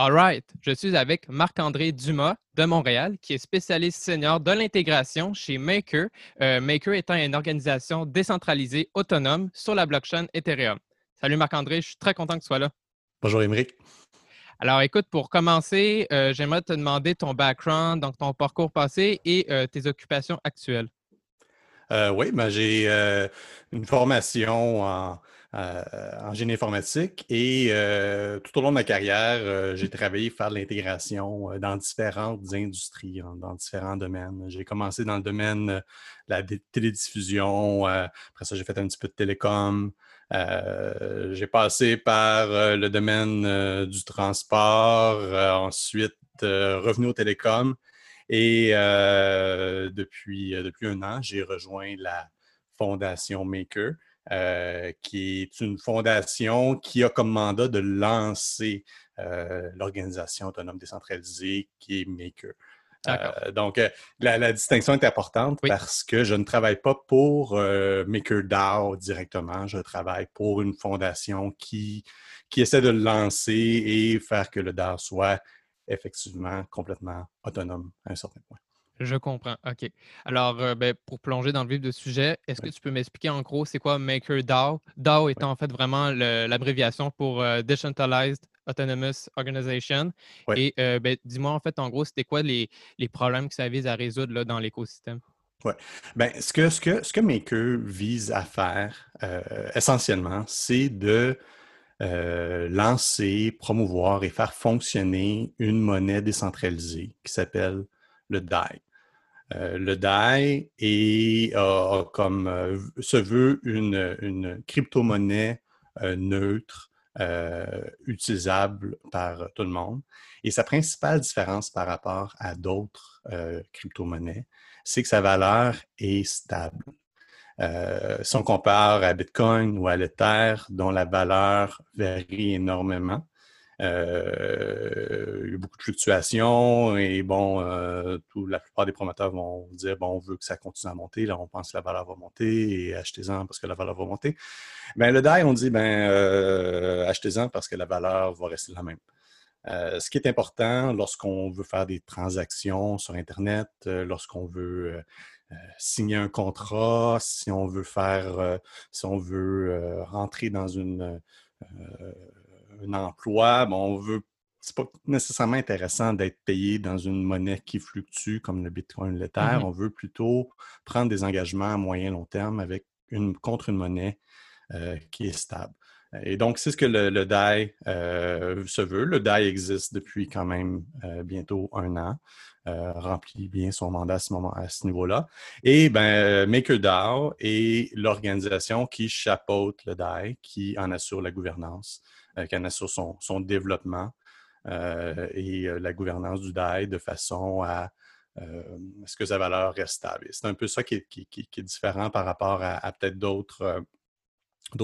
All right, je suis avec Marc-André Dumas de Montréal, qui est spécialiste senior de l'intégration chez Maker, euh, Maker étant une organisation décentralisée autonome sur la blockchain Ethereum. Salut Marc-André, je suis très content que tu sois là. Bonjour Émeric. Alors écoute, pour commencer, euh, j'aimerais te demander ton background, donc ton parcours passé et euh, tes occupations actuelles. oui, ben, j'ai une formation en en génie informatique et euh, tout au long de ma carrière, euh, j'ai travaillé faire de l'intégration dans différentes industries, dans différents domaines. J'ai commencé dans le domaine de la télédiffusion, après ça, j'ai fait un petit peu de télécom. j'ai passé par le domaine du transport, ensuite revenu au télécom. Et depuis, depuis un an, j'ai rejoint la Fondation Maker. Euh, qui est une fondation qui a comme mandat de lancer euh, l'organisation autonome décentralisée qui est Maker. Euh, donc, la, distinction est importante parce que je ne travaille pas pour MakerDAO directement, je travaille pour une fondation qui, qui essaie de le lancer et faire que le DAO soit effectivement complètement autonome à un certain point. Je comprends. OK. Alors, euh, ben, pour plonger dans le vif du sujet, est-ce que tu peux m'expliquer en gros c'est quoi MakerDAO? DAO? Étant en fait vraiment l'abréviation pour euh, Decentralized Autonomous Organization. Et euh, ben, dis-moi en fait en gros, c'était quoi les, problèmes que ça vise à résoudre là, dans l'écosystème? Oui. Ben, ce, que, ce, que, ce que Maker vise à faire essentiellement, c'est de lancer, promouvoir et faire fonctionner une monnaie décentralisée qui s'appelle le DAI. Euh, le DAI est, comme, euh, se veut une, une crypto-monnaie euh, neutre, utilisable par tout le monde. Et sa principale différence par rapport à d'autres crypto-monnaies, c'est que sa valeur est stable. si on compare à Bitcoin ou à l'Ether, dont la valeur varie énormément, euh, il y a beaucoup de fluctuations et bon, euh, la plupart des promoteurs vont dire bon, on veut que ça continue à monter, là on pense que la valeur va monter et achetez-en parce que la valeur va monter. Ben, le DAI, on dit ben euh, achetez-en parce que la valeur va rester la même. ce qui est important lorsqu'on veut faire des transactions sur Internet, lorsqu'on veut signer un contrat, si on veut faire, si on veut rentrer dans une un emploi, bon, on veut. C'est pas nécessairement intéressant d'être payé dans une monnaie qui fluctue comme le Bitcoin, l'Ether. Mmh on veut plutôt prendre des engagements à moyen long terme avec une, contre une monnaie euh, qui est stable. Et donc, c'est ce que le, DAI se veut. Le DAI existe depuis quand même bientôt un an. remplit bien son mandat à ce moment, à ce niveau-là. Et ben, MakerDAO est l'organisation qui chapeaute le DAI, qui en assure la gouvernance, qui en assure son, son développement et la gouvernance du DAI de façon à euh, est-ce que sa valeur reste stable? C'est un peu ça qui est, différent par rapport à, peut-être d'autres euh,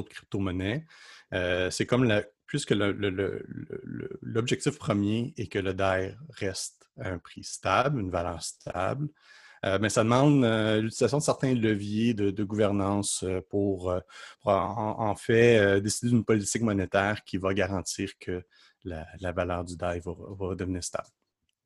crypto-monnaies. Euh, c'est comme la, puisque l'objectif premier est que le DAI reste à un prix stable, une valeur stable, mais ça demande l'utilisation de certains leviers de, gouvernance pour, en, fait décider d'une politique monétaire qui va garantir que la, valeur du DAI va devenir stable.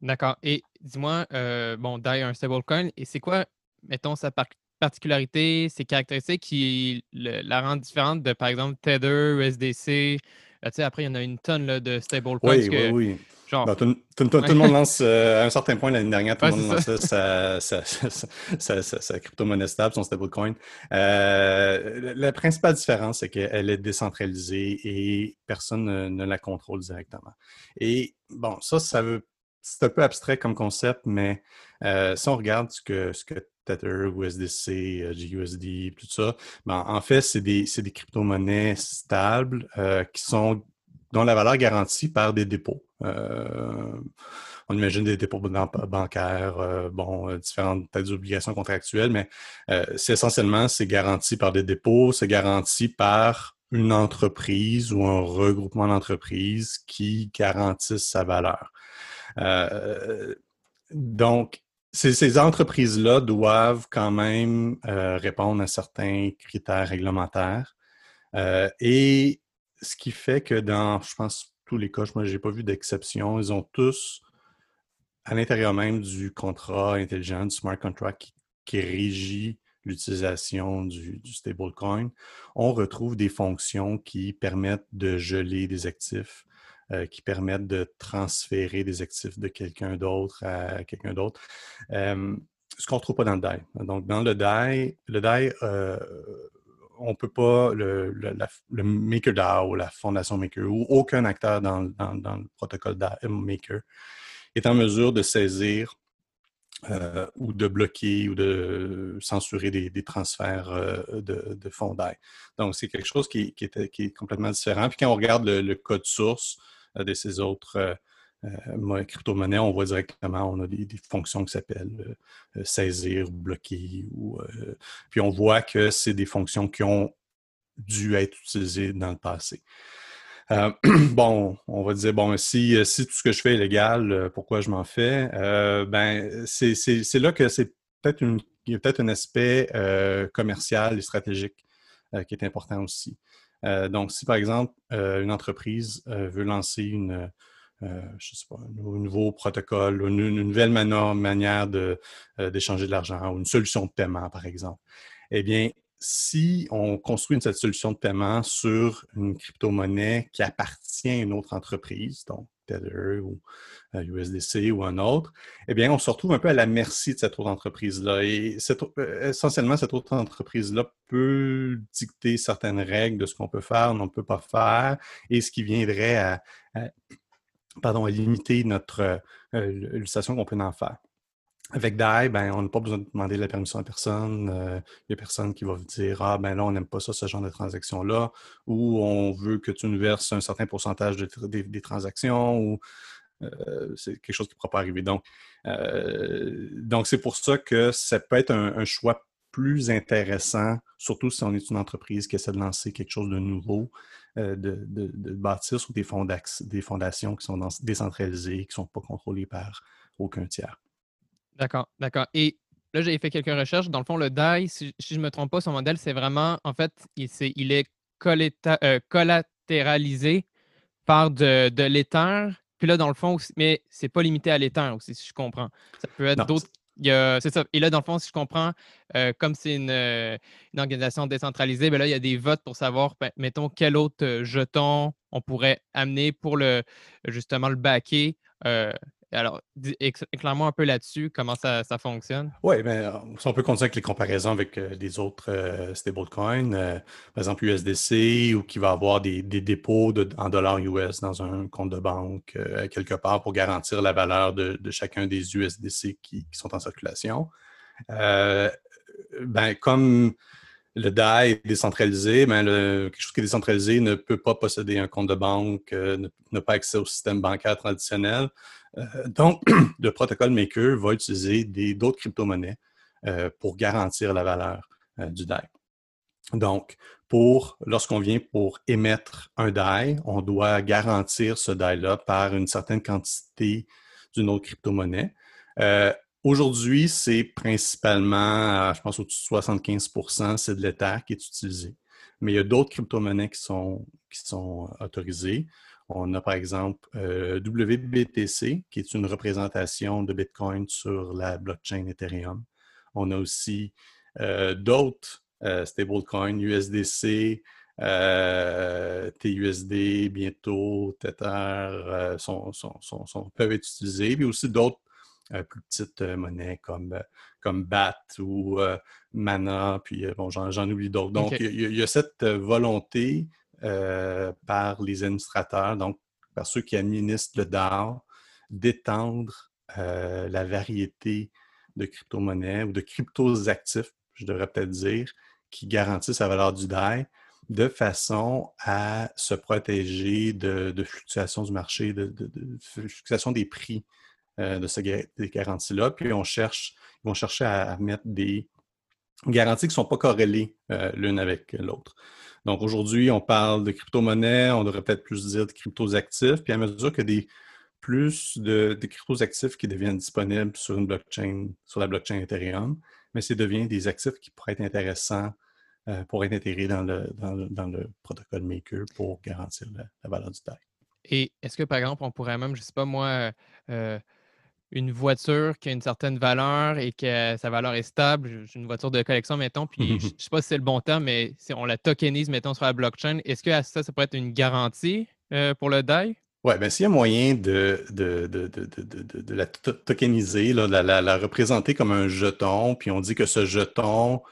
D'accord. Et dis-moi, euh, bon, DAI a un stablecoin, et c'est quoi, mettons, sa particularité, ses caractéristiques qui la rendent différente de, par exemple, Tether, USDC? tu sais, après, il y en a une tonne de stablecoins. Oui, oui, oui. Genre... Tout, le monde lance, euh, à un certain point l'année dernière, tout le monde lançait sa, sa, crypto-monnaie stable, son stablecoin. Euh, la principale différence, c'est qu'elle est décentralisée et personne ne, ne, la contrôle directement. Et bon, ça, ça veut c'est un peu abstrait comme concept, mais euh, si on regarde ce que, ce que Tether, USDC, GUSD, tout ça, ben, en fait, c'est des, des crypto-monnaies stables qui sont dont la valeur est garantie par des dépôts. Euh, on imagine des dépôts bancaires, bon, différentes peut obligations contractuelles, mais c'est essentiellement, c'est garanti par des dépôts, c'est garanti par une entreprise ou un regroupement d'entreprises qui garantissent sa valeur. Euh, donc, ces, entreprises-là doivent quand même euh, répondre à certains critères réglementaires. Euh, et ce qui fait que dans, je pense, tous les cas, moi, je n'ai pas vu d'exception, ils ont tous, à l'intérieur même du contrat intelligent, du smart contract qui, régit l'utilisation du, stablecoin, on retrouve des fonctions qui permettent de geler des actifs, euh, qui permettent de transférer des actifs de quelqu'un d'autre à quelqu'un d'autre. ce qu'on ne trouve pas dans le DAI. Donc, dans le DAI, le DAI, euh, on ne peut pas, le, le, MakerDAO, la fondation Maker, ou aucun acteur dans, le protocole Maker, est en mesure de saisir euh, ou de bloquer ou de censurer des, transferts de, fonds DAI. Donc, c'est quelque chose qui, est, complètement différent. Puis quand on regarde le, code source, de ces autres euh, euh, crypto-monnaies, on voit directement, on a des, fonctions qui s'appellent euh, saisir ou bloquer. Ou, puis on voit que c'est des fonctions qui ont dû être utilisées dans le passé. bon, on va dire, bon, si, si tout ce que je fais est légal, pourquoi je m'en fais? ben, c'est là que c'est peut-être peut-être un aspect commercial et stratégique qui est important aussi. Euh, donc, si par exemple, euh, une entreprise euh, veut lancer une, je sais pas, un nouveau protocole, une, nouvelle manière d'échanger de, l'argent ou une solution de paiement, par exemple, eh bien, si on construit cette solution de paiement sur une crypto-monnaie qui appartient à une autre entreprise, donc Tether ou USDC ou un autre, eh bien, on se retrouve un peu à la merci de cette autre entreprise-là. Et euh, essentiellement, cette autre entreprise-là peut dicter certaines règles de ce qu'on peut faire, on ne peut pas faire, et ce qui viendrait à, pardon, à limiter notre euh, l'utilisation qu'on peut en faire. Avec DAI, ben, on n'a pas besoin de demander la permission à personne. Euh, il n'y a personne qui va vous dire Ah, ben là, on n'aime pas ça, ce genre de transaction-là, ou on veut que tu nous verses un certain pourcentage des, transactions, ou euh, c'est quelque chose qui ne pourra pas arriver. Donc, donc c'est pour ça que ça peut être un, choix plus intéressant, surtout si on est une entreprise qui essaie de lancer quelque chose de nouveau, de, de, bâtir sur des, des fondations qui sont décentralisées, qui ne sont pas contrôlées par aucun tiers. D'accord, d'accord. Et là, j'ai fait quelques recherches. Dans le fond, le DAI, si, je ne me trompe pas, son modèle, c'est vraiment, en fait, il, est, il est euh, collatéralisé par de, de l'Ether. Puis là, dans le fond, mais c'est pas limité à l'Ether aussi, si je comprends. Ça peut être d'autres. C'est ça. Et là, dans le fond, si je comprends, euh, comme c'est une, euh, organisation décentralisée, ben là, il y a des votes pour savoir, ben, mettons, quel autre jeton on pourrait amener pour le justement le backer Alors, éclaire-moi un peu là-dessus, comment ça, fonctionne? Oui, bien, si on peut continuer avec les comparaisons avec des autres stablecoins, par exemple USDC, ou qui va avoir des, dépôts en dollars US dans un compte de banque quelque part pour garantir la valeur de, chacun des USDC qui, qui sont en circulation. ben, comme le DAI est décentralisé, mais quelque chose qui est décentralisé ne peut pas posséder un compte de banque, euh, n'a pas accès au système bancaire traditionnel. Euh, donc, le protocole Maker va utiliser d'autres crypto-monnaies euh, pour garantir la valeur du DAI. Donc, lorsqu'on vient pour émettre un DAI, on doit garantir ce DAI-là par une certaine quantité d'une autre crypto-monnaie. Aujourd'hui, c'est principalement, je pense, au-dessus de 75% c'est de l'Ether qui est utilisé. Mais il y a d'autres crypto-monnaies qui sont, qui sont autorisées. On a par exemple euh, WBTC, qui est une représentation de Bitcoin sur la blockchain Ethereum. On a aussi euh, d'autres euh, stablecoins, USDC, TUSD, bientôt Tether, sont, peuvent être utilisés. Puis aussi d'autres plus petites euh, monnaies comme, euh, comme BAT ou euh, Mana, puis bon, j'en oublie d'autres. Donc, il y, a cette volonté par les administrateurs, donc par ceux qui administrent le DAO, d'étendre la variété de crypto-monnaies ou de cryptos actifs, je devrais peut-être dire, qui garantissent la valeur du DAI de façon à se protéger de, fluctuations du marché, de, de, de fluctuations des prix euh, de ces garanties-là. Puis on cherche, ils vont chercher à, mettre des garanties qui ne sont pas corrélées euh, l'une avec l'autre. Donc aujourd'hui, on parle de crypto-monnaies, on devrait peut-être plus dire de cryptos actifs. Puis à mesure que des plus de, cryptos actifs qui deviennent disponibles sur une blockchain, sur la blockchain Ethereum, mais c'est devient des actifs qui pourraient être intéressants euh, pour être intégrés dans le, dans le, protocole Maker pour garantir la, valeur du DAI. Et est-ce que, par exemple, on pourrait même, je ne sais pas moi, une voiture qui a une certaine valeur et que sa valeur est stable, une voiture de collection, mettons, puis je ne sais pas si c'est le bon terme, mais si on la tokenise, mettons, sur la blockchain, est-ce que ça, ça pourrait être une garantie euh, pour le DAI? Oui, bien s'il y a moyen de, de, de, la tokeniser, là, la, représenter comme un jeton, puis on dit que ce jeton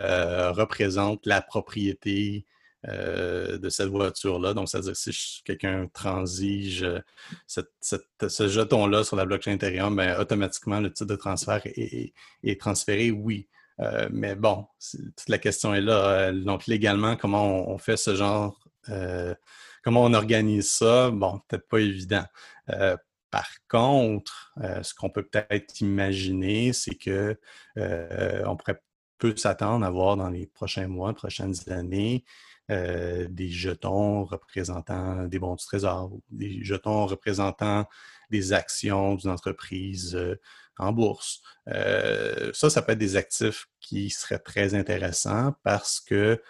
euh, représente la propriété euh, de cette voiture-là. Donc, ça veut dire que si quelqu'un transige euh, ce jeton-là sur la blockchain Ethereum, ben, automatiquement, le titre de transfert est, transféré, oui. Euh, mais bon, toute la question est là. donc, légalement, comment on, fait ce genre, comment on organise ça? Bon, peut-être pas évident. Par contre, ce qu'on peut peut-être imaginer, c'est que on pourrait peut s'attendre à voir dans les prochains mois, prochaines années, euh, des jetons représentant des bons du trésor, des jetons représentant des actions d'une entreprise euh, en bourse. Euh, ça, ça peut être des actifs qui seraient très intéressants parce que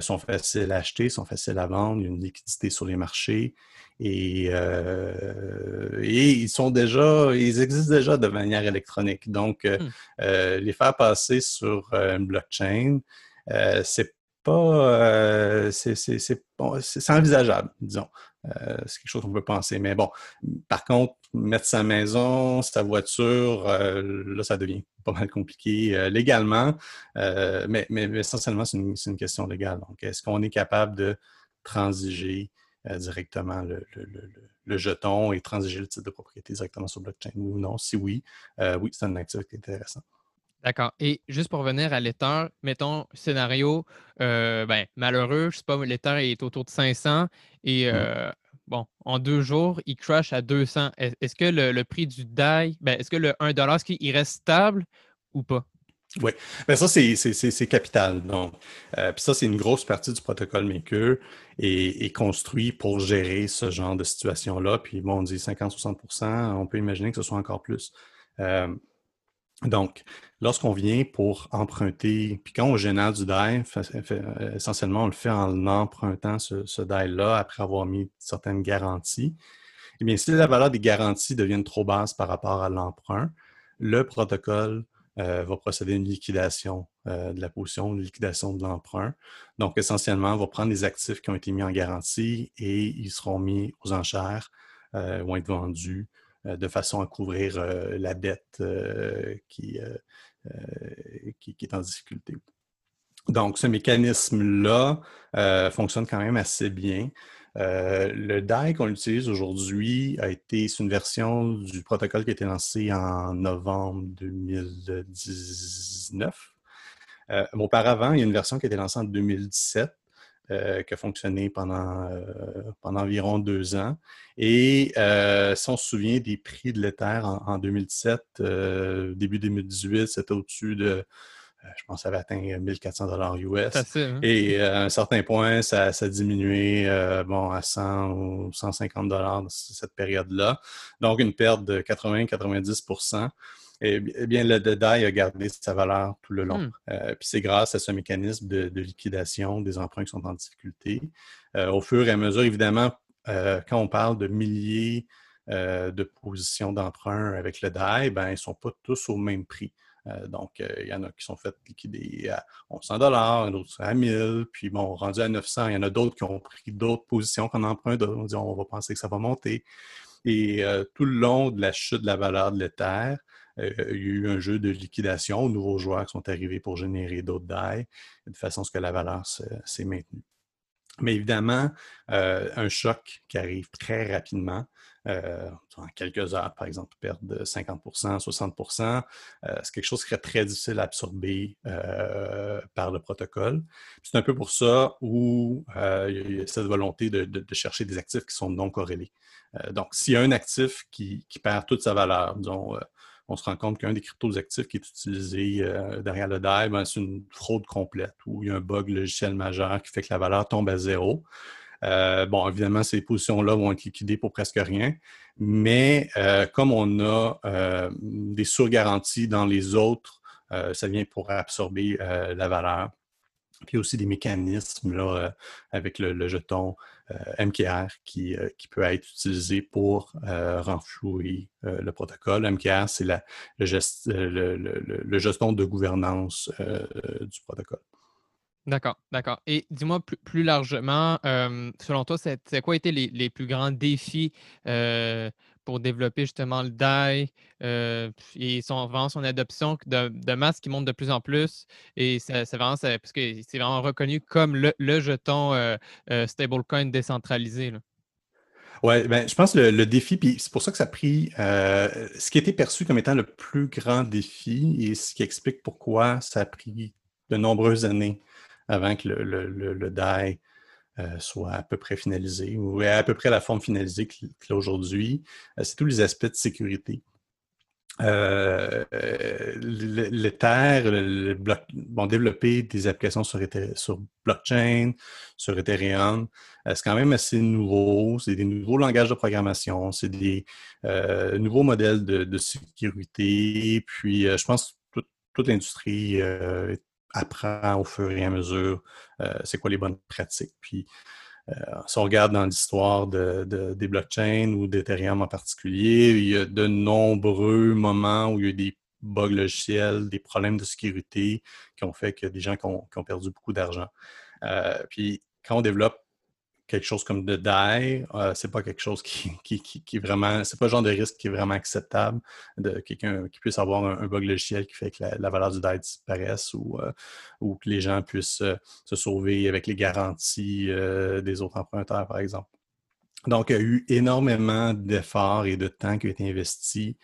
sont faciles à acheter, sont faciles à vendre, il y a une liquidité sur les marchés et, et ils sont déjà, ils existent déjà de manière électronique. Donc, mmh. les faire passer sur une blockchain, c'est pas. Euh, c'est envisageable, disons. Euh, c'est quelque chose qu'on peut penser. Mais bon, par contre, mettre sa maison, sa voiture, euh, là, ça devient pas mal compliqué légalement. Mais, mais, essentiellement, c'est une, une, question légale. Donc, est-ce qu'on est capable de transiger directement le, le, le, jeton et transiger le titre de propriété directement sur blockchain ou non? Si oui, oui, c'est un activité intéressant. D'accord. Et juste pour revenir à l'Ether, mettons scénario euh, ben, malheureux, je sais pas, l'Ether est autour de 500 et mmh. euh, bon, en deux jours, il crash à 200. Est-ce que le, prix du DAI, ben, est-ce que le 1 est-ce qu'il reste stable ou pas? Oui, ben ça, c'est capital. Donc, euh, puis ça, c'est une grosse partie du protocole Maker et est construit pour gérer ce genre de situation-là. Puis bon, on dit 50-60% on peut imaginer que ce soit encore plus. Donc, lorsqu'on vient pour emprunter, puis quand on génère du DAI, essentiellement, on le fait en empruntant ce, ce DAI-là après avoir mis certaines garanties. Eh bien, si la valeur des garanties devient trop basse par rapport à l'emprunt, le protocole euh, va procéder à une liquidation euh, de la position, une liquidation de l'emprunt. Donc, essentiellement, on va prendre les actifs qui ont été mis en garantie et ils seront mis aux enchères, euh, vont être vendus de façon à couvrir la dette qui, qui, est en difficulté. Donc, ce mécanisme-là fonctionne quand même assez bien. le DAI qu'on utilise aujourd'hui a été, une version du protocole qui a été lancé en novembre 2019. auparavant, il y a une version qui a été lancée en 2017 euh, qui a fonctionné pendant, euh, pendant environ deux ans. Et euh, si on se souvient des prix de l'Ether en, 2017, début 2018, c'était au-dessus de, je pense, ça avait atteint 1400 dollars US. Hein? Et à un certain point, ça, a diminué bon, à 100 ou 150 dollars dans cette période-là. Donc, une perte de 80-90 eh, bien, le DAI a gardé sa valeur tout le long. Hmm. Euh, puis c'est grâce à ce mécanisme de, liquidation des emprunts qui sont en difficulté. Euh, au fur et à mesure, évidemment, euh, quand on parle de milliers de positions d'emprunt avec le DAI, ben, ils ne sont pas tous au même prix. donc, il y en a qui sont faites liquider à 1100 d'autres à 1000, puis bon, rendu à 900, il y en a d'autres qui ont pris d'autres positions qu'on emprunt, on dit on va penser que ça va monter. Et tout le long de la chute de la valeur de l'Ether, euh, il y a eu un jeu de liquidation aux nouveaux joueurs qui sont arrivés pour générer d'autres DAI, de façon à ce que la valeur s'est maintenue. Mais évidemment, euh, un choc qui arrive très rapidement, euh, en quelques heures, par exemple, perdre de 50% 60% c'est quelque chose qui serait très difficile à absorber par le protocole. C'est un peu pour ça où il y a cette volonté de, chercher des actifs qui sont non corrélés. donc, s'il y a un actif qui, qui, perd toute sa valeur, disons, on se rend compte qu'un des cryptos actifs qui est utilisé euh, derrière le DAI, ben, c'est une fraude complète où il y a un bug logiciel majeur qui fait que la valeur tombe à zéro. Euh, bon, évidemment, ces positions-là vont être liquidées pour presque rien, mais euh, comme on a des surgaranties dans les autres, ça vient pour absorber la valeur. Puis aussi des mécanismes là, avec le jeton MKR qui, euh, qui, peut être utilisé pour euh, renflouer le protocole. MKR, c'est le, le, le, gestion de gouvernance du protocole. D'accord, d'accord. Et dis-moi plus, largement, selon toi, c'est quoi été les, les, plus grands défis pour développer justement le DAI euh, et son, vraiment son adoption de, masse qui monte de plus en plus. Et c'est vraiment, parce que c'est vraiment reconnu comme le, jeton euh, euh, stablecoin décentralisé. Oui, ben, je pense que le, défi, puis c'est pour ça que ça a pris ce qui était perçu comme étant le plus grand défi et ce qui explique pourquoi ça a pris de nombreuses années avant que le, le DAI euh, soit à peu près finalisé ou à peu près la forme finalisée qu'il a aujourd'hui. Euh, c'est tous les aspects de sécurité. Euh, L'Ether, le, développer des applications sur, sur blockchain, sur Ethereum, c'est quand même assez nouveau. C'est des nouveaux langages de programmation, c'est des nouveaux modèles de, sécurité. Puis, je pense que toute, l'industrie apprend au fur et à mesure euh, c'est quoi les bonnes pratiques. Puis, euh, si on regarde dans l'histoire de, des blockchains ou d'Ethereum en particulier, il y a de nombreux moments où il y a eu des bugs logiciels, des problèmes de sécurité qui ont fait que des gens qui ont, perdu beaucoup d'argent. Euh, puis quand on développe quelque chose comme de DAI, euh, c'est pas quelque chose qui, est vraiment, c'est pas le genre de risque qui est vraiment acceptable de quelqu'un qui puisse avoir un, bug logiciel qui fait que la, valeur du DAI disparaisse ou, euh, ou que les gens puissent euh, se sauver avec les garanties des autres emprunteurs, par exemple. Donc, il y a eu énormément d'efforts et de temps qui ont été investis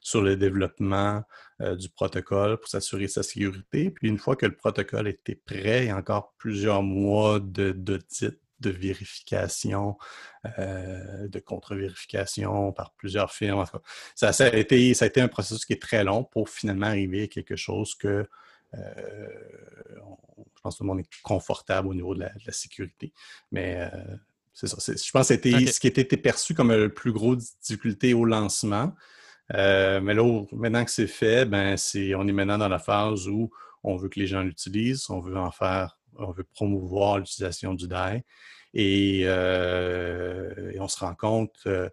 sur le développement du protocole pour s'assurer sa sécurité. Puis une fois que le protocole était prêt, il y a encore plusieurs mois d'audit de vérification, euh, de contre-vérification par plusieurs firmes. Ça, a été, ça a été un processus qui est très long pour finalement arriver à quelque chose que euh, je pense que tout le monde est confortable au niveau de la, sécurité. Mais euh, c'est ça. Je pense que c'était ce qui était perçu comme le plus gros difficulté au lancement. mais là, maintenant que c'est fait, ben, on est maintenant dans la phase où on veut que les gens l'utilisent, on veut en faire on veut promouvoir l'utilisation du DAI. Euh, et, on se rend compte euh,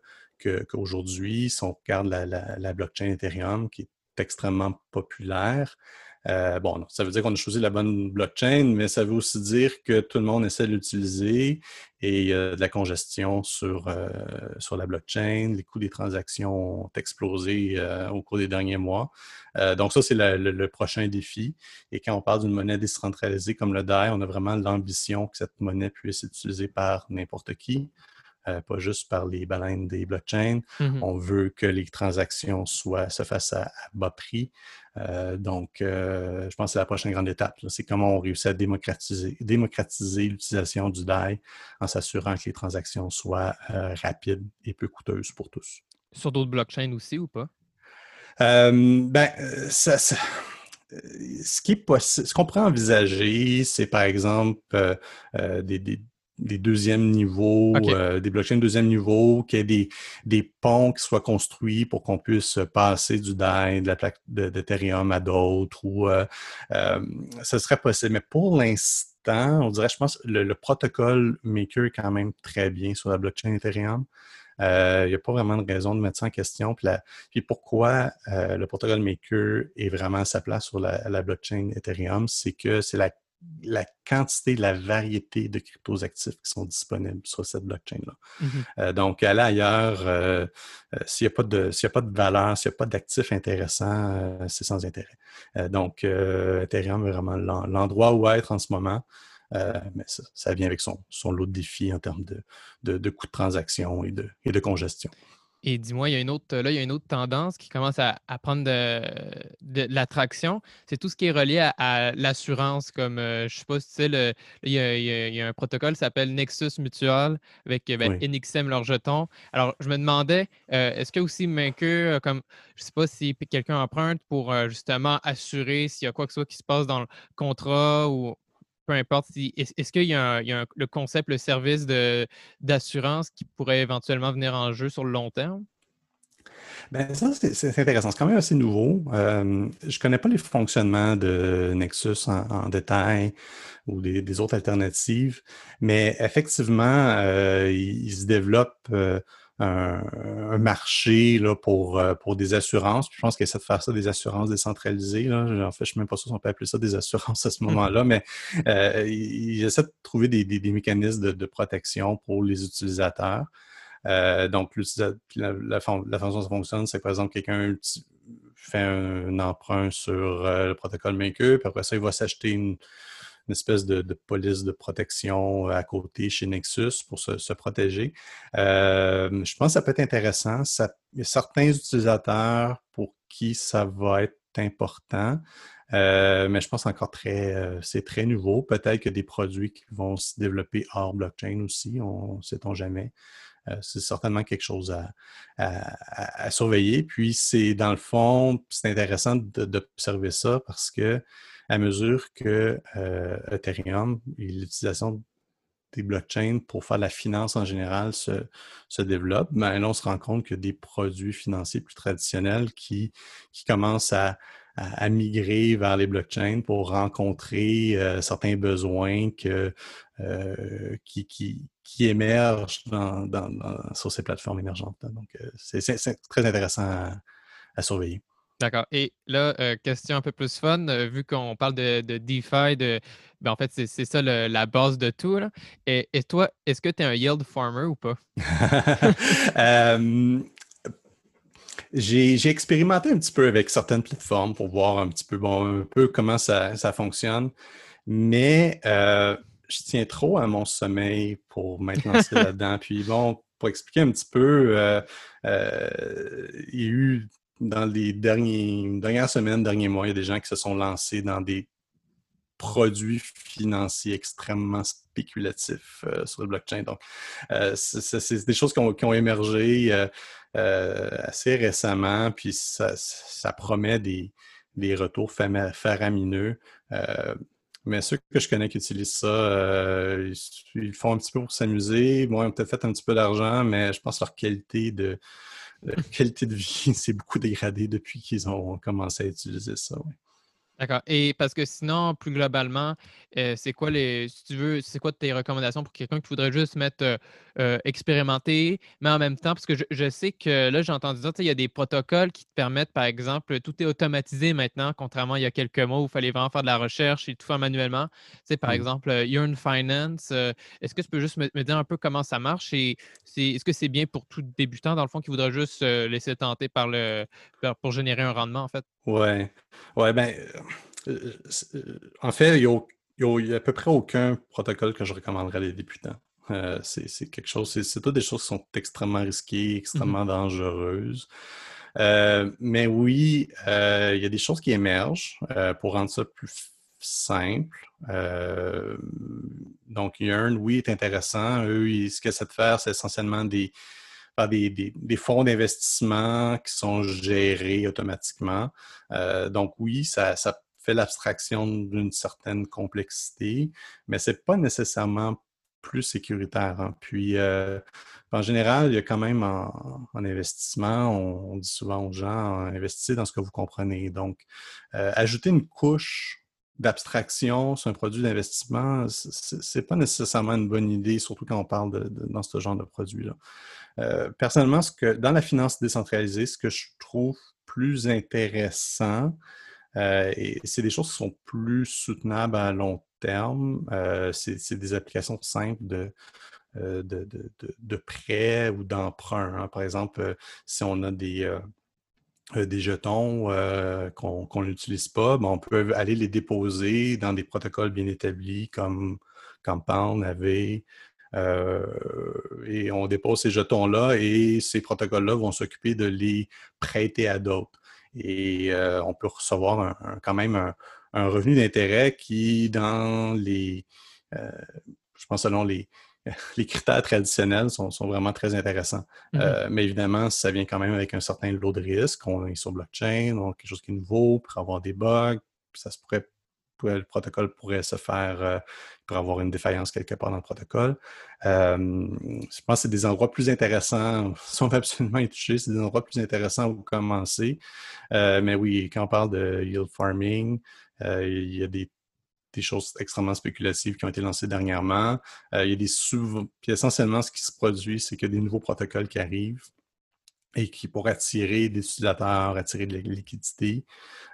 qu'aujourd'hui, si on regarde la, blockchain Ethereum, qui est extrêmement populaire, Euh, bon, ça veut dire qu'on a choisi la bonne blockchain, mais ça veut aussi dire que tout le monde essaie de l'utiliser et il y a de la congestion sur, euh, sur la blockchain. Les coûts des transactions ont explosé euh, au cours des derniers mois. donc, ça, c'est le, prochain défi. Et quand on parle d'une monnaie décentralisée comme le DAI, on a vraiment l'ambition que cette monnaie puisse être utilisée par n'importe qui. Pas juste par les baleines des blockchains. Mm-hmm. On veut que les transactions soient, se fassent à bas prix. Euh, donc, euh, je pense que c'est la prochaine grande étape. C'est comment on réussit à démocratiser, démocratiser l'utilisation du DAI en s'assurant que les transactions soient euh, rapides et peu coûteuses pour tous. Sur d'autres blockchains aussi ou pas? ben, ça, ce qu'on pourrait envisager, c'est par exemple des, des deuxièmes niveaux, euh, des blockchains de deuxième niveau, qu'il y ait des, des, ponts qui soient construits pour qu'on puisse passer du DAI, de la plaque d'Ethereum à d'autres, ou euh, euh, ce serait possible. Mais pour l'instant, on dirait, je pense, le, le, protocole Maker est quand même très bien sur la blockchain Ethereum. Il n'y a pas vraiment de raison de mettre ça en question. Puis, puis pourquoi le protocole Maker est vraiment à sa place sur la, la blockchain Ethereum, c'est que c'est la la quantité, la variété de cryptos actifs qui sont disponibles sur cette blockchain-là. Mmh euh, donc, aller ailleurs, euh, euh, s'il n'y a, pas de, a pas de valeur, s'il n'y a pas d'actifs intéressants, c'est sans intérêt. donc, Ethereum est vraiment l'endroit où être en ce moment. mais ça, vient avec son, son lot de défis en termes de, de, coûts de transaction et de, et de congestion. Et dis-moi, il y a une autre, là, il y a une autre tendance qui commence à, prendre de, l'attraction. C'est tout ce qui est relié à, l'assurance, comme euh, je ne sais pas si tu sais, il, y a, un protocole qui s'appelle Nexus Mutual avec ben, NXM, leur jeton. Alors, je me demandais, euh, est-ce que aussi Maker, comme je ne sais pas si quelqu'un emprunte pour euh, justement assurer s'il y a quoi que ce soit qui se passe dans le contrat ou peu importe. Si, est-ce qu'il y a, le concept, le service d'assurance qui pourrait éventuellement venir en jeu sur le long terme? Ben, ça, c'est intéressant. C'est quand même assez nouveau. Euh, je ne connais pas les fonctionnements de Nexus en, détail ou des, autres alternatives, mais effectivement, euh, il, se développe euh, un, marché là, pour, euh, pour des assurances. je pense qu'ils essaient de faire ça des assurances décentralisées. Là. En fait, je ne sais même pas si on peut appeler ça des assurances à ce mmh moment-là, mais euh, ils, essaient de trouver des, des, mécanismes de, protection pour les utilisateurs. Euh, donc, la, la, façon dont ça fonctionne, c'est que par exemple, quelqu'un fait un, emprunt sur le protocole Maker, puis après ça, il va s'acheter une, une espèce de, police de protection à côté chez Nexus pour se, protéger. Euh, je pense que ça peut être intéressant. il y a certains utilisateurs pour qui ça va être important. Euh, mais je pense encore très, euh, c'est très nouveau. Peut-être a des produits qui vont se développer hors blockchain aussi, on ne sait-on jamais. c'est certainement quelque chose à, surveiller. Puis c'est dans le fond, c'est intéressant d'observer ça parce que à mesure que euh, Ethereum et l'utilisation des blockchains pour faire la finance en général se, se développe, ben, là, on se rend compte a des produits financiers plus traditionnels qui, qui commencent à, à, migrer vers les blockchains pour rencontrer euh, certains besoins que, euh, qui, qui, émergent sur ces plateformes émergentes. Donc, c'est très intéressant à surveiller. D'accord. Et là, euh, question un peu plus fun, euh, vu qu'on parle de, de DeFi, de, ben, en fait, c'est ça la base de tout. Et, toi, est-ce que tu es un yield farmer ou pas? j'ai expérimenté un petit peu avec certaines plateformes pour voir un petit peu, bon, un peu comment ça, fonctionne. Mais euh, je tiens trop à mon sommeil pour lancé là-dedans. Puis bon, pour expliquer un petit peu, il y a eu dans les dernières semaines, derniers mois, il y a des gens qui se sont lancés dans des produits financiers extrêmement spéculatifs euh, sur le blockchain. Donc, euh, c'est des choses qui ont, émergé euh, assez récemment, puis ça, promet des, retours faramineux. mais ceux que je connais qui utilisent ça, ils, ils, font un petit peu pour s'amuser. Bon, ils ont peut-être fait un petit peu d'argent, mais je pense que leur qualité de, la qualité de vie s'est beaucoup dégradée depuis qu'ils ont commencé à utiliser ça. D'accord. Et parce que sinon, plus globalement, euh, c'est quoi les, si tu veux, c'est quoi tes recommandations pour quelqu'un qui voudrait juste mettre euh, euh, expérimenter, mais en même temps, parce que je, sais que là, j'ai entendu dire, il y a des protocoles qui te permettent, par exemple, tout est automatisé maintenant, contrairement à il y a quelques mois où il fallait vraiment faire de la recherche et tout faire manuellement. Tu sais, par mmh. exemple, Yearn Finance, est-ce que tu peux juste me, dire un peu comment ça marche et est-ce que c'est bien pour tout débutant, dans le fond, qui voudrait juste se laisser tenter par le, pour générer un rendement, en fait? Ouais. Ouais, ben, euh, euh, en fait, il n'y a, à peu près aucun protocole que je recommanderais à les débutants. Euh, c'est quelque chose, c'est toutes des choses qui sont extrêmement risquées, mmh extrêmement dangereuses. mais oui, il y a des choses qui émergent pour rendre ça plus simple. donc, Yearn, oui, est intéressant. Eux, ce que ça te fait, c'est essentiellement des, des, fonds d'investissement qui sont gérés automatiquement. Euh, donc oui, ça, fait l'abstraction d'une certaine complexité, mais ce n'est pas nécessairement plus sécuritaire. Hein. Puis, euh, en général, il y a quand même en, investissement, on, dit souvent aux gens, investissez dans ce que vous comprenez. Donc, euh, ajouter une couche d'abstraction sur un produit d'investissement, ce n'est pas nécessairement une bonne idée, surtout quand on parle dans ce genre de produit-là. Euh, personnellement, dans la finance décentralisée, ce que je trouve plus intéressant, euh, c'est des choses qui sont plus soutenables à long terme, euh, c'est des applications simples de, de, prêt ou d'emprunt. Hein. Par exemple, si on a des, des jetons qu'on n'utilise pas, ben, on peut aller les déposer dans des protocoles bien établis comme Compound, AV, euh, et on dépose ces jetons-là et ces protocoles-là vont s'occuper de les prêter à d'autres. Et euh, on peut recevoir quand même un, revenu d'intérêt qui, dans les, euh, je pense selon les, les critères traditionnels, sont, vraiment très intéressants. Mm-hmm. mais évidemment, ça vient quand même avec un certain lot de risques. On est sur blockchain, donc quelque chose qui est nouveau, pour avoir des bugs, ça se pourrait le protocole pourrait se faire, euh, pour avoir une défaillance quelque part dans le protocole. Euh, je pense que c'est des endroits plus intéressants, si on absolument y toucher, c'est des endroits plus intéressants où commencer. Euh, mais oui, quand on parle de yield farming, il y a des, choses extrêmement spéculatives qui ont été lancées dernièrement. il y a des Puis essentiellement, ce qui se produit, c'est qu'il y a des nouveaux protocoles qui arrivent et qui, pour attirer des utilisateurs, attirer de la liquidité,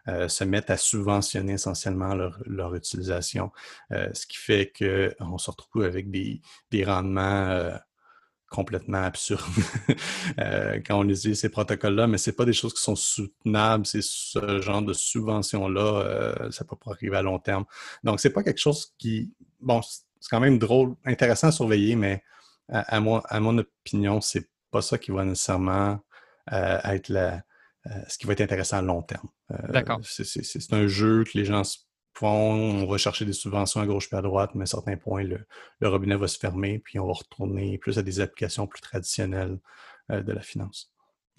euh, se mettent à subventionner essentiellement leur, utilisation. Euh, ce qui fait qu'on se retrouve avec des, rendements euh, complètement absurdes quand on utilise ces protocoles-là, mais ce pas des choses qui sont soutenables. C'est ce genre de subvention-là, ça ne peut pas arriver à long terme. Donc, ce n'est pas quelque chose qui. Bon, c'est quand même drôle, intéressant à surveiller, mais à, moi, à mon opinion, c'est pas ça qui va nécessairement euh, être euh, ce qui va être intéressant à long terme. Euh, D'accord. C'est un jeu que les gens font, on va chercher des subventions à gauche et à droite, mais à certains points, le, le, robinet va se fermer, puis on va retourner plus à des applications plus traditionnelles de la finance.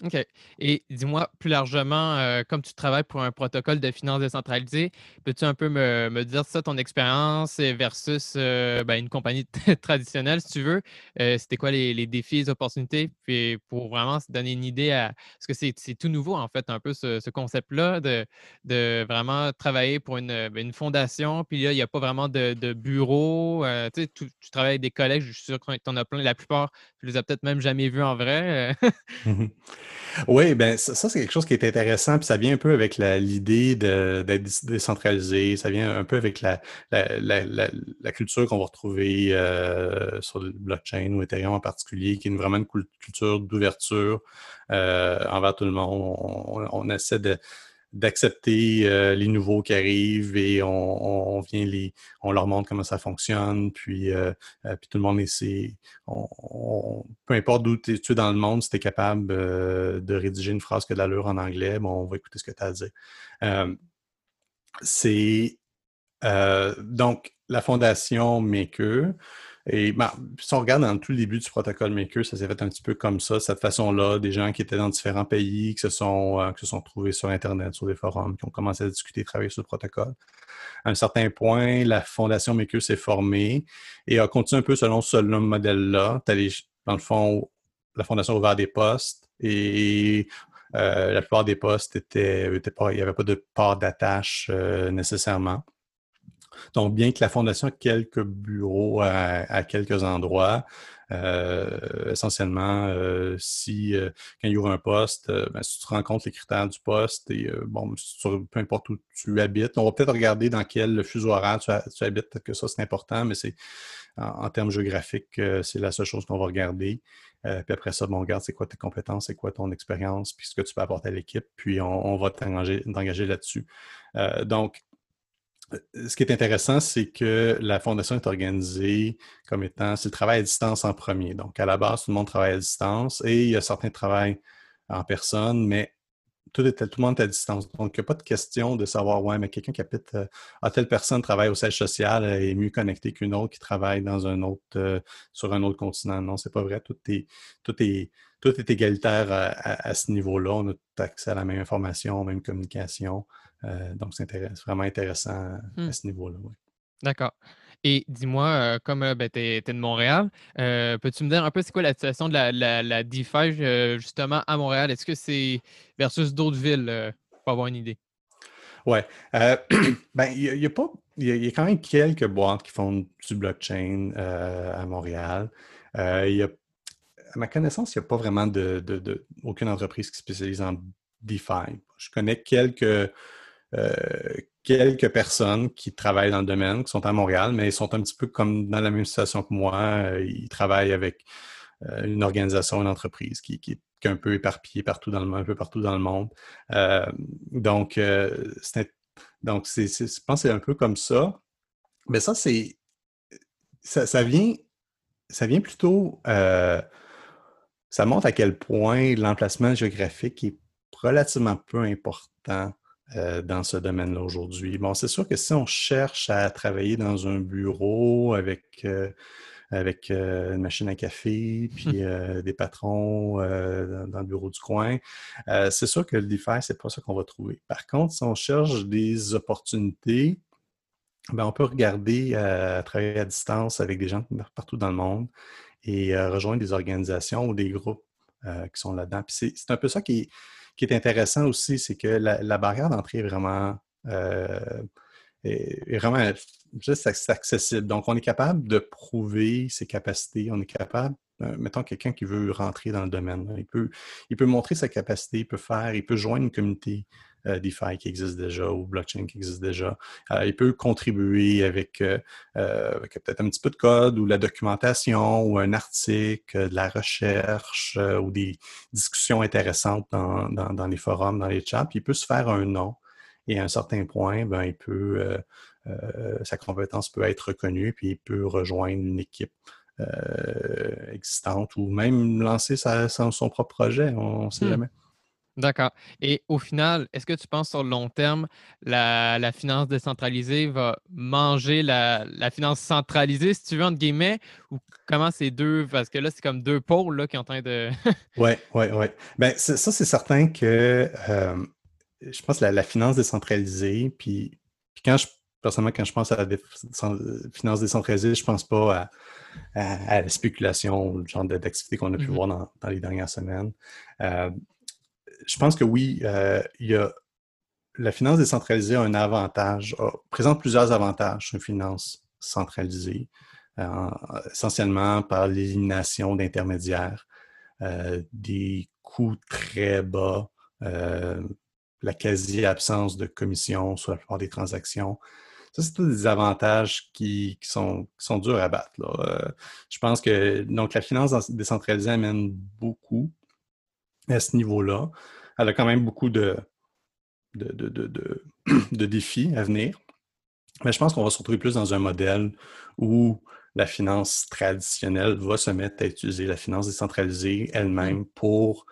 OK. Et dis-moi plus largement, euh, comme tu travailles pour un protocole de finances décentralisée, peux-tu un peu me, dire ça, ton expérience versus euh, ben, une compagnie traditionnelle, si tu veux? Euh, c'était quoi les, défis, les opportunités? Puis pour vraiment se donner une idée à. Parce que c'est tout nouveau, en fait, un peu ce, concept-là de, de vraiment travailler pour une, ben, une fondation. Puis là, il n'y a pas vraiment de, bureau. tu, tu, travailles avec des collègues, je suis sûr que tu en as plein. La plupart, tu les as peut-être même jamais vus en vrai. Oui, ben ça, c'est quelque chose qui est intéressant, puis ça vient un peu avec l'idée d'être décentralisé, ça vient un peu avec la, la, culture qu'on va retrouver euh, sur le blockchain ou Ethereum en particulier, qui est vraiment une culture d'ouverture euh, envers tout le monde. on essaie de d'accepter euh, les nouveaux qui arrivent et on, vient les, on leur montre comment ça fonctionne, puis, euh, euh, puis tout le monde essaie. peu importe d'où tu es dans le monde, si tu es capable de rédiger une phrase que de l'allure en anglais, bon, on va écouter ce que tu as à dire. c'est donc la fondation Maker. Et ben, si on regarde dans tout le début du protocole Maker, ça s'est fait un petit peu comme ça, cette façon-là, des gens qui étaient dans différents pays, qui se sont, euh, trouvés sur Internet, sur des forums, qui ont commencé à discuter, travailler sur le protocole. À un certain point, la fondation Maker s'est formée et a continué un peu selon ce modèle-là. Dans le fond, la fondation a ouvert des postes et la plupart des postes étaient, pas, il n'y avait pas de part d'attache nécessairement. Donc, bien que la Fondation ait quelques bureaux à, quelques endroits, euh, essentiellement, euh, si euh, quand il y aura un poste, ben, si tu compte les critères du poste et bon, peu importe où tu habites, on va peut-être regarder dans quel fuseau horaire tu, habites, peut-être que ça c'est important, mais c'est en, termes géographiques, c'est la seule chose qu'on va regarder. puis après ça, on regarde c'est quoi tes compétences, c'est quoi ton expérience, puis ce que tu peux apporter à l'équipe, puis on, on va t'engager là-dessus. donc, ce qui est intéressant, c'est que la fondation est organisée comme étant, c'est le travail à distance en premier. Donc, à la base, tout le monde travaille à distance et il y a certains travails en personne, mais tout, le monde est à distance. Donc, il n'y a pas de question de savoir, ouais, mais quelqu'un qui habite à ah, telle personne travaille au siège social est mieux connecté qu'une autre qui travaille dans un autre, euh, sur un autre continent. Non, c'est pas vrai. Tout est, tout est, tout est égalitaire à, ce niveau-là. On a tout accès à la même information, même communication. Euh, donc, c'est vraiment intéressant à mmh. ce niveau-là. D'accord. Et dis-moi, euh, comme euh, ben, tu es, de Montréal, peux-tu me dire un peu c'est quoi la situation de la, la, DeFi justement à Montréal? Est-ce que c'est versus d'autres villes pour avoir une idée? Oui. ben, il y, a pas. Il y, a quand même quelques boîtes qui font du blockchain à Montréal. y a, à ma connaissance, il n'y a pas vraiment de, de, aucune entreprise qui spécialise en DeFi. Je connais quelques quelques personnes qui travaillent dans le domaine, qui sont à Montréal, mais ils sont un petit peu comme dans la même situation que moi. Euh, ils travaillent avec euh, une organisation, une entreprise qui, est un peu éparpillée partout dans le, un peu partout dans le monde. donc, donc c'est, je pense que c'est un peu comme ça. Mais ça, c'est. Ça, vient. Ça vient plutôt. ça montre à quel point l'emplacement géographique est relativement peu important euh, dans ce domaine-là aujourd'hui. Bon, c'est sûr que si on cherche à travailler dans un bureau avec, euh, avec euh, une machine à café, puis des patrons dans, le bureau du coin, c'est sûr que le DeFi, c'est pas ça qu'on va trouver. Par contre, si on cherche des opportunités, ben, on peut regarder à travailler à distance avec des gens partout dans le monde et rejoindre des organisations ou des groupes qui sont là-dedans. C'est un peu ça qui qui est intéressant aussi, c'est que la, barrière d'entrée est vraiment, euh, est, vraiment juste accessible. Donc, on est capable de prouver ses capacités. On est capable, euh, mettons quelqu'un qui veut rentrer dans le domaine, il, peut, il peut montrer sa capacité, il peut faire, il peut joindre une communauté euh, DeFi qui existe déjà ou blockchain qui existe déjà. Euh, il peut contribuer avec, euh, peut-être un petit peu de code ou la documentation ou un article, de la recherche ou des discussions intéressantes dans, les forums, dans les chats. Puis il peut se faire un nom et à un certain point, ben, il peut, sa compétence peut être reconnue puis il peut rejoindre une équipe. existante ou même lancer son, propre projet, on ne sait hmm. jamais. D'accord. Et au final, est-ce que tu penses sur le long terme, la, finance décentralisée va manger la, finance centralisée, si tu veux, entre guillemets, ou comment ces deux, parce que là, c'est comme deux pôles là, qui sont en train de... oui, oui, oui. Bien, ça, c'est certain que euh, je pense que la, finance décentralisée, puis, quand je, personnellement, quand je pense à la finance décentralisée, je pense pas à, la spéculation, le genre d'activité qu'on a pu mmh voir dans, les dernières semaines. Euh, je pense que oui, euh, il y a, la finance décentralisée a un avantage, présente plusieurs avantages sur une finance centralisée, euh, essentiellement par l'élimination d'intermédiaires, euh, des coûts très bas, la quasi-absence de commission sur la plupart des transactions. Ça, c'est des avantages qui, sont, sont, durs à battre. je pense que donc la finance décentralisée amène beaucoup à ce niveau-là. Elle a quand même beaucoup de, de, défis à venir. Mais je pense qu'on va se retrouver plus dans un modèle où la finance traditionnelle va se mettre à utiliser la finance décentralisée elle-même mmh. pour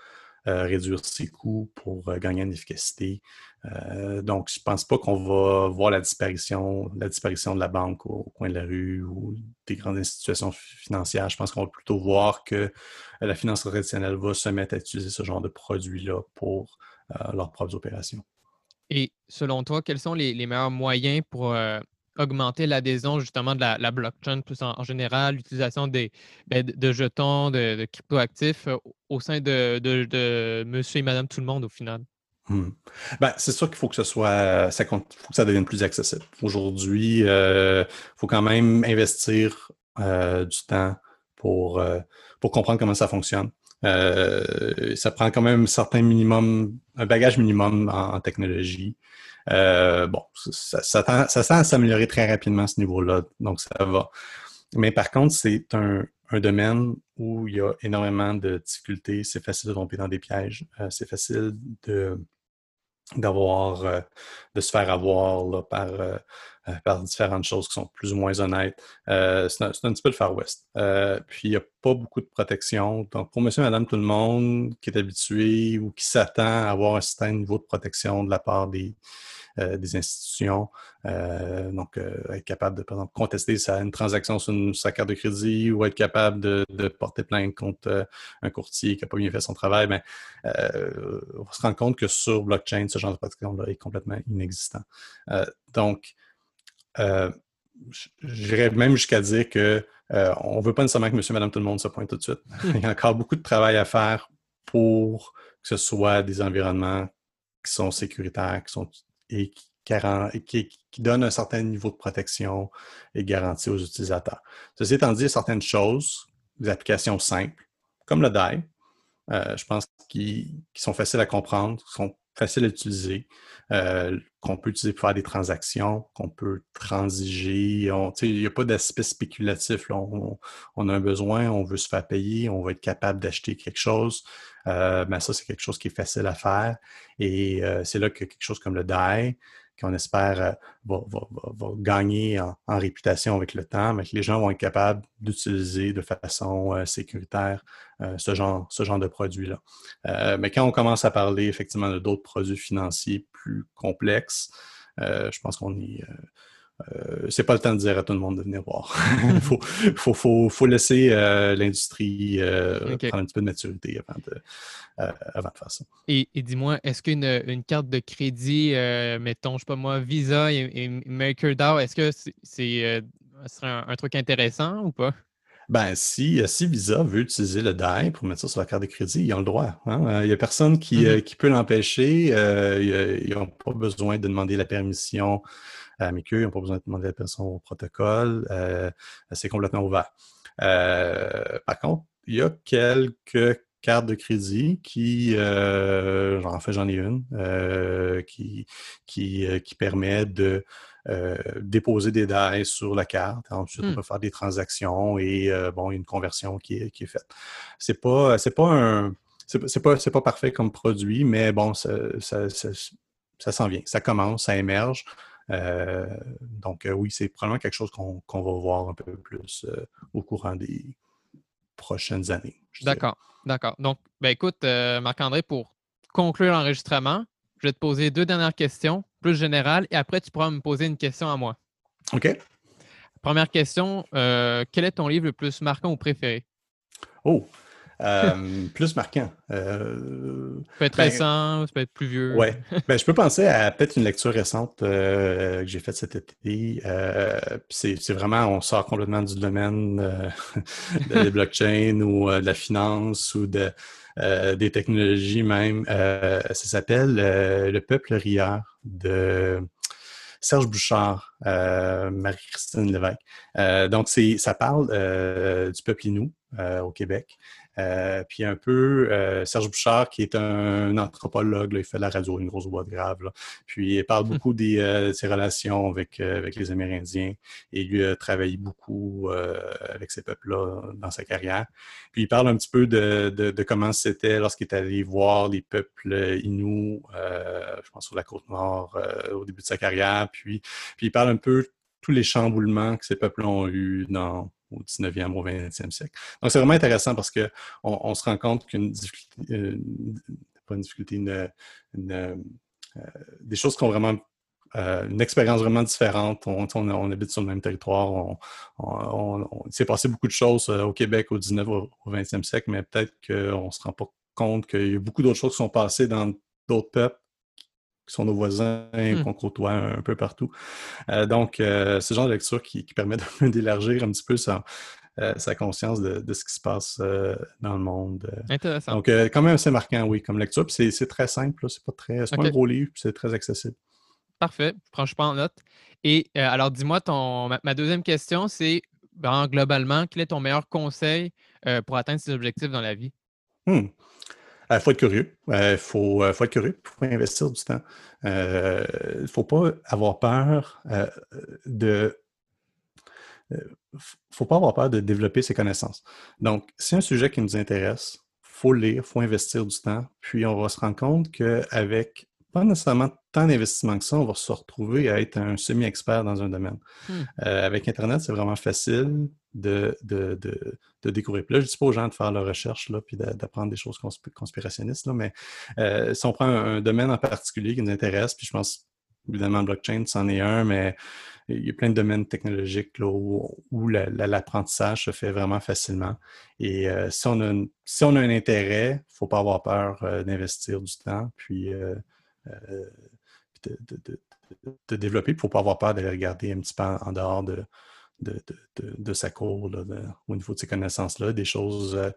réduire ses coûts, pour euh, gagner en efficacité. Euh, donc, je ne pense pas qu'on va voir la disparition, la disparition de la banque au, coin de la rue ou des grandes institutions financières. Je pense qu'on va plutôt voir que la finance traditionnelle va se mettre à utiliser ce genre de produits-là pour leurs propres opérations. Et selon toi, quels sont les, meilleurs moyens pour augmenter l'adhésion justement de la, blockchain plus en, général, l'utilisation des ben, de, jetons, de, cryptoactifs euh, au sein de, monsieur et madame tout le monde au final? Hmm. Ben, c'est sûr qu'il faut que ce soit, ça faut que ça devienne plus accessible. Aujourd'hui, il euh, faut quand même investir euh, du temps pour, pour comprendre comment ça fonctionne. ça prend quand même un certain minimum, un bagage minimum en technologie. Euh, bon, ça, ça, tend, à s'améliorer très rapidement ce niveau-là, donc ça va. Mais par contre, c'est un, domaine où il y a énormément de difficultés. C'est facile de tomber dans des pièges. Euh, c'est facile de d'avoir euh, de se faire avoir par, par différentes choses qui sont plus ou moins honnêtes. c'est un, un, petit peu le Far West. puis il n'y a pas beaucoup de protection. Donc, pour monsieur, madame, tout le monde qui est habitué ou qui s'attend à avoir un certain niveau de protection de la part des, des institutions. Euh, donc, euh, être capable de, par exemple, contester une transaction sur, sa carte de crédit ou être capable de, porter plainte contre un courtier qui n'a pas bien fait son travail, mais ben, on se rend compte que sur blockchain, ce genre de protection-là est complètement inexistant. donc, j'irais même jusqu'à dire que on ne veut pas nécessairement que monsieur, madame, tout le monde se pointe tout de suite. Il y a encore beaucoup de travail à faire pour que ce soit des environnements qui sont sécuritaires, qui sont et qui, donne un certain niveau de protection et garantie aux utilisateurs. Ceci étant dit, certaines choses, des applications simples, comme le DAI, euh, je pense qui, sont faciles à comprendre, qui sont faciles à utiliser, euh, qu'on peut utiliser pour faire des transactions, qu'on peut transiger. Il n'y a pas d'aspect spéculatif. On, a un besoin, on veut se faire payer, on va être capable d'acheter quelque chose. Euh, mais ça, c'est quelque chose qui est facile à faire. Et euh, c'est là que quelque chose comme le DAI, qu'on espère euh, va, gagner en, réputation avec le temps, mais que les gens vont être capables d'utiliser de façon sécuritaire ce, genre, ce genre de produit-là. mais quand on commence à parler effectivement de d'autres produits financiers plus complexes, je pense qu'on est euh, c'est pas le temps de dire à tout le monde de venir voir. Il faut, laisser euh, l'industrie euh, prendre un petit peu de maturité avant de, faire ça. Et, dis-moi, est-ce qu'une une carte de crédit, mettons, je sais pas moi, Visa et, MakerDAO, est-ce que c'est, serait un, truc intéressant ou pas? Ben, si, si Visa veut utiliser le DAI pour mettre ça sur la carte de crédit, ils ont le droit. Hein. Il n'y a personne qui, mm-hmm. peut l'empêcher. ils n'ont pas besoin de demander la permission mais ils n'ont pas besoin de demander la personne au protocole. Euh, c'est complètement ouvert. Euh, par contre, il y a quelques cartes de crédit qui, euh, en fait, j'en ai une, qui, qui, qui, permet de déposer des DAI sur la carte. Ensuite, on hmm. peut faire des transactions et bon, une conversion qui est, qui est faite. C'est pas, c'est pas un, c'est pas, pas parfait comme produit, mais bon, ça, ça, ça s'en vient. Ça commence, ça émerge. Euh, donc, euh, oui, c'est probablement quelque chose qu'on va voir un peu plus euh, au courant des prochaines années. D'accord, d'accord. Donc, ben écoute, Marc-André, pour conclure l'enregistrement, je vais te poser deux dernières questions, plus générales, et après, tu pourras me poser une question à moi. OK. Première question, quel est ton livre le plus marquant ou préféré? Oh, euh, plus marquant. Euh, ça peut être ben, récent, ça peut être plus vieux. Oui. Ben, je peux penser à peut-être une lecture récente euh, que j'ai faite cet été. c'est vraiment, on sort complètement du domaine de des blockchains ou de la finance ou de, des technologies même. ça s'appelle Le peuple rieur de Serge Bouchard, Marie-Christine Lévesque. donc, ça parle du peuple Inou au Québec. Euh, puis un peu euh, Serge Bouchard, qui est un, anthropologue, il fait de la radio, une grosse voix grave. Puis il parle hum. beaucoup des, euh, de ses relations avec, avec les Amérindiens et lui a travaillé beaucoup avec ces peuples-là dans sa carrière. Puis il parle un petit peu de, de, comment c'était lorsqu'il est allé voir les peuples Inuits, je pense sur la côte nord au début de sa carrière. Puis, puis il parle un peu tous les chamboulements que ces peuples ont eu dans au 19e, au 20e siècle. Donc, c'est vraiment intéressant parce qu'on on se rend compte qu'une difficulté, euh, pas une difficulté, euh, des choses qui ont vraiment euh, une expérience vraiment différente. On, habite sur le même territoire. On, il s'est passé beaucoup de choses au Québec au 19 au, 20e siècle, mais peut-être qu'on ne se rend pas compte qu'il y a beaucoup d'autres choses qui sont passées dans d'autres peuples sont nos voisins, mmh. qu'on côtoie un, peu partout. donc, c'est ce genre de lecture qui, permet d'élargir un petit peu sa, conscience de, ce qui se passe dans le monde. Intéressant. Donc, quand même assez marquant, oui, comme lecture. Puis c'est très simple, c'est pas très, pas un gros livre, c'est très accessible. Parfait, franchement en note. Et alors, dis-moi, ton ma, deuxième question, c'est ben, globalement, quel est ton meilleur conseil pour atteindre ses objectifs dans la vie? Hmm. Euh, faut être curieux. Il euh, faut, euh, faut, être curieux. Il faut investir du temps. Il ne faut pas avoir peur de. faut pas avoir peur de développer ses connaissances. Donc, c'est un sujet qui nous intéresse. Il faut lire, il faut investir du temps. Puis, on va se rendre compte qu'avec pas nécessairement tant d'investissement que ça, on va se retrouver à être un semi-expert dans un domaine. Hmm. Euh, avec Internet, c'est vraiment facile de, de, de, découvrir. Puis là, je ne dis pas aux gens de faire leur recherche là, puis d'apprendre des choses conspirationnistes, là, mais euh, si on prend un, domaine en particulier qui nous intéresse, puis je pense évidemment blockchain, c'en est un, mais il y a plein de domaines technologiques là, où, l'apprentissage se fait vraiment facilement. Et euh, si, on a si on a un intérêt, il ne faut pas avoir peur d'investir du temps, puis euh, de, développer. Il ne faut pas avoir peur d'aller regarder un petit peu en, dehors de, de, sa cour, au niveau de ses connaissances-là, des choses. Euh,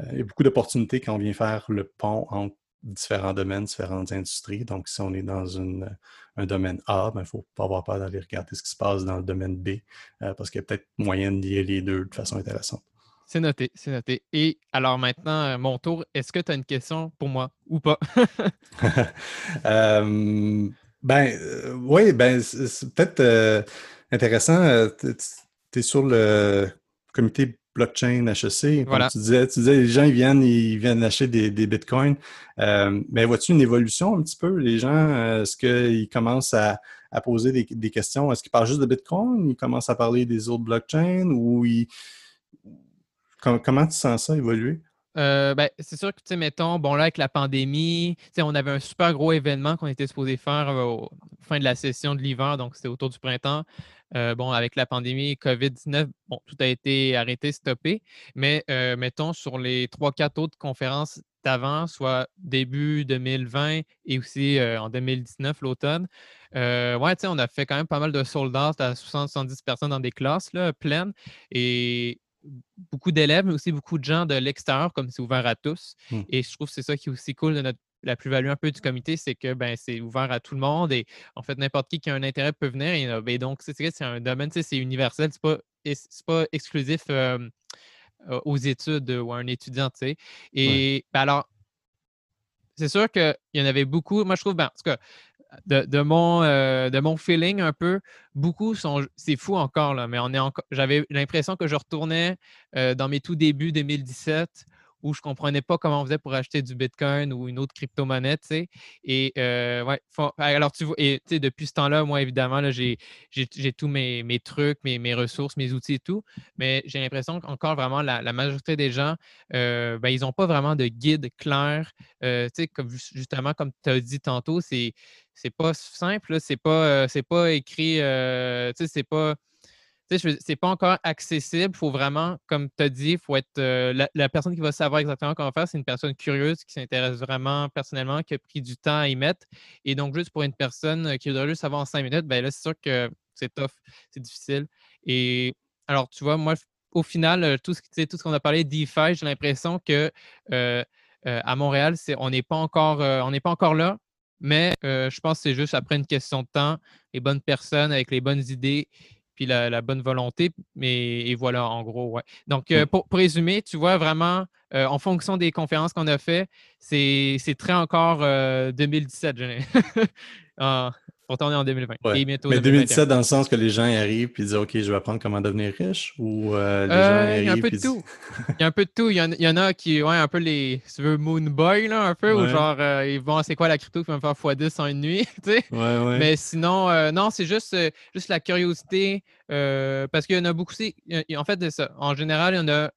euh, il y a beaucoup d'opportunités quand on vient faire le pont entre différents domaines, différentes industries. Donc, si on est dans une, un domaine A, il ben, ne faut pas avoir peur d'aller regarder ce qui se passe dans le domaine B, parce qu'il y a peut-être moyen de lier les deux de façon intéressante. C'est noté, c'est noté. Et alors maintenant, euh, mon tour, est-ce que tu as une question pour moi ou pas? Euh, ben euh, oui, ben c'est peut-être intéressant. tu es sur le comité blockchain HEC. Voilà. Tu disais, tu disais, les gens ils viennent, ils viennent acheter des, bitcoins. mais ben, vois-tu une évolution un petit peu? Les gens, est-ce qu'ils commencent à, poser des, des questions? Est-ce qu'ils parlent juste de bitcoin? Ils commencent à parler des autres blockchains ou ils Comment, tu sens ça évoluer? Euh, ben, c'est sûr que, tu sais, mettons, bon, là, avec la pandémie, on avait un super gros événement qu'on était supposé faire euh, au fin de la session de l'hiver, donc c'était autour du printemps. Euh, bon, avec la pandémie COVID-19, bon, tout a été arrêté, stoppé. Mais mettons, sur les trois, quatre autres conférences d'avant, soit début 2020 et aussi en 2019, l'automne, ouais, tu sais, on a fait quand même pas mal de sold out à 70 personnes dans des classes là, pleines. Et beaucoup d'élèves, mais aussi beaucoup de gens de l'extérieur, comme c'est ouvert à tous. Mmh. Et je trouve que c'est ça qui est aussi cool de notre la plus-value un peu du comité, c'est que ben, c'est ouvert à tout le monde et en fait, n'importe qui qui a un intérêt peut venir. Et, ben, donc, c'est un domaine, c'est universel, c'est pas, pas exclusif aux études ou à un étudiant. Et ben, alors, c'est sûr qu'il y en avait beaucoup. Moi, je trouve, ben, en tout cas, de, mon, euh, de mon feeling un peu, beaucoup sont. C'est fou encore, mais on est encore. J'avais l'impression que je retournais euh, dans mes tout débuts 2017 où je ne comprenais pas comment on faisait pour acheter du Bitcoin ou une autre crypto-monnaie, tu sais. Et euh, ouais, alors tu vois, et depuis ce temps-là, moi, évidemment, j'ai tous mes, mes trucs, mes, mes, ressources, mes outils et tout, mais j'ai l'impression qu'encore vraiment la, majorité des gens, euh, ben, ils n'ont pas vraiment de guide clair. Euh, tu sais, comme, justement, comme tu as dit tantôt, c'est c'est pas simple, c'est pas, c'est pas écrit, tu sais, c'est pas c'est pas encore accessible. Il faut vraiment, comme tu as dit, faut être euh, la, personne qui va savoir exactement comment faire, c'est une personne curieuse qui s'intéresse vraiment personnellement, qui a pris du temps à y mettre. Et donc, juste pour une personne euh, qui voudrait juste savoir en cinq minutes, ben là, c'est sûr que c'est tough, c'est difficile. Et alors, tu vois, moi, au final, euh, tout ce, tout ce qu'on a parlé DeFi, j'ai l'impression que à Montréal, on n'est pas encore on n'est pas encore là. Mais je pense que c'est juste après une question de temps, les bonnes personnes avec les bonnes idées puis la, bonne volonté. Mais et voilà, en gros, ouais. Donc, euh, pour, résumer, tu vois vraiment, euh, en fonction des conférences qu'on a fait, c'est très encore 2017. Euh, ah, pourtant, on est en 2020. mais 2017, dans le sens que les gens arrivent et disent OK, je vais apprendre comment devenir riche ou les gens arrivent. Il y a un peu de tout. il y a un peu de tout. Il y en, a qui, ouais, un peu les, si tu veux, Moon Boy, là, un peu, ou genre, ils vont, c'est quoi la crypto qui va me faire x10 en une nuit, tu sais. Mais sinon, non, c'est juste, juste la curiosité, parce qu'il y en a beaucoup, en fait, ça. En général, il y en a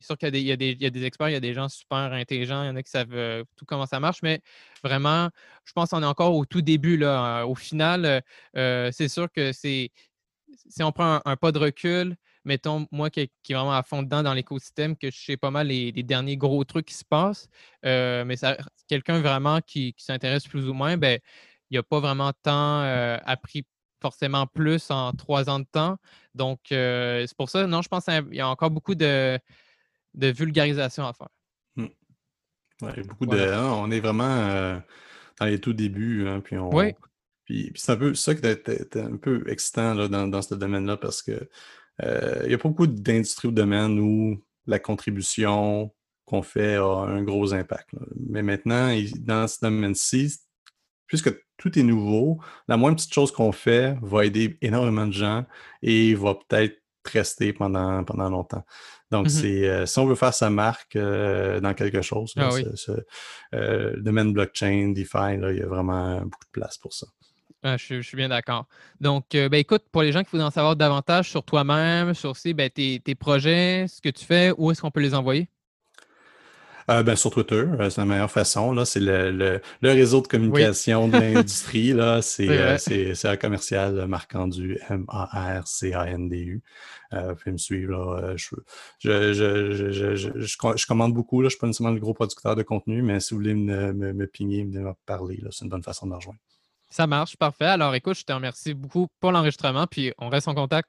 c'est sûr qu'il y, a des experts, il y a des gens super intelligents, il y en a qui savent euh, tout comment ça marche, mais vraiment, je pense qu'on est encore au tout début. Là. Au final, euh, c'est sûr que c'est si on prend un, pas de recul, mettons, moi qui, est vraiment à fond dedans dans l'écosystème, que je sais pas mal les, derniers gros trucs qui se passent, euh, mais quelqu'un vraiment qui, s'intéresse plus ou moins, ben, il n'a pas vraiment tant appris forcément plus en trois ans de temps. Donc, c'est pour ça, non, je pense qu'il y a encore beaucoup de, de vulgarisation à faire. Hmm. beaucoup de. Hein, on est vraiment dans les tout débuts. Hein, puis on, oui. Puis, c'est un peu ça qui est un peu excitant là, dans, dans, ce domaine-là parce que il y a pas beaucoup d'industries ou de domaines où la contribution qu'on fait a un gros impact. Mais maintenant, dans ce domaine-ci, puisque tout est nouveau, la moindre petite chose qu'on fait va aider énormément de gens et va peut-être rester pendant, pendant longtemps. Donc, mmh c'est euh, si on veut faire sa marque euh, dans quelque chose, ah euh, le domaine blockchain, DeFi, il y a vraiment beaucoup de place pour ça. Ah, je, suis bien d'accord. Donc, ben, écoute, pour les gens qui voudraient en savoir davantage sur toi-même, sur ben, tes, tes, projets, ce que tu fais, où est-ce qu'on peut les envoyer? Euh, ben, sur Twitter, euh, c'est la meilleure façon. Là, c'est le, le, le, réseau de communication de l'industrie. Là, c'est, euh, c'est, un commercial marcandu, M-A-R-C-A-N-D-U. Euh, vous me suivre. Là. Je, je, je, je, commande beaucoup. Là. Je ne suis pas nécessairement le gros producteur de contenu, mais si vous voulez me, me, me pigner, me parler, là, c'est une bonne façon de me rejoindre. Ça marche, parfait. Alors écoute, je te remercie beaucoup pour l'enregistrement, puis on reste en contact.